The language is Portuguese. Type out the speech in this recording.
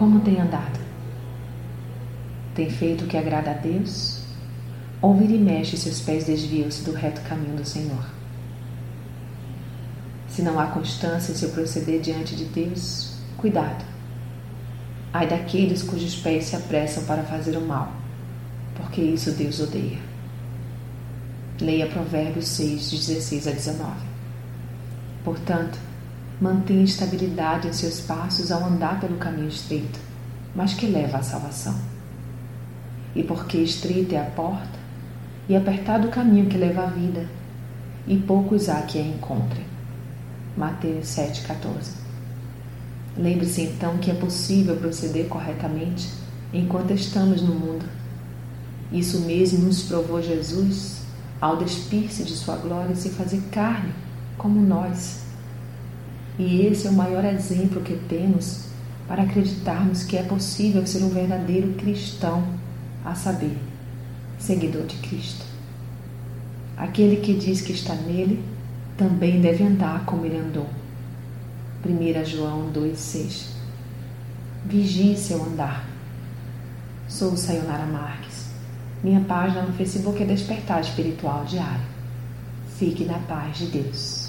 Como tem andado? Tem feito o que agrada a Deus? Ou vira e mexe seus pés desviam-se do reto caminho do Senhor? Se não há constância em seu proceder diante de Deus, cuidado. Ai daqueles cujos pés se apressam para fazer o mal, porque isso Deus odeia. Leia Provérbios 6, de 16 a 19. Portanto, mantenha estabilidade em seus passos ao andar pelo caminho estreito, mas que leva à salvação. E porque estreita é a porta, e apertado o caminho que leva à vida, e poucos há que a encontrem. Mateus 7,14 Lembre-se então que é possível proceder corretamente enquanto estamos no mundo. Isso mesmo nos provou Jesus ao despir-se de sua glória e se fazer carne, como nós. E esse é o maior exemplo que temos para acreditarmos que é possível ser um verdadeiro cristão, a saber, seguidor de Cristo. Aquele que diz que está nele também deve andar como ele andou. 1 João 2,6 Vigie seu andar. Sou Sayonara Marques. Minha página no Facebook é Despertar Espiritual Diário. Fique na paz de Deus.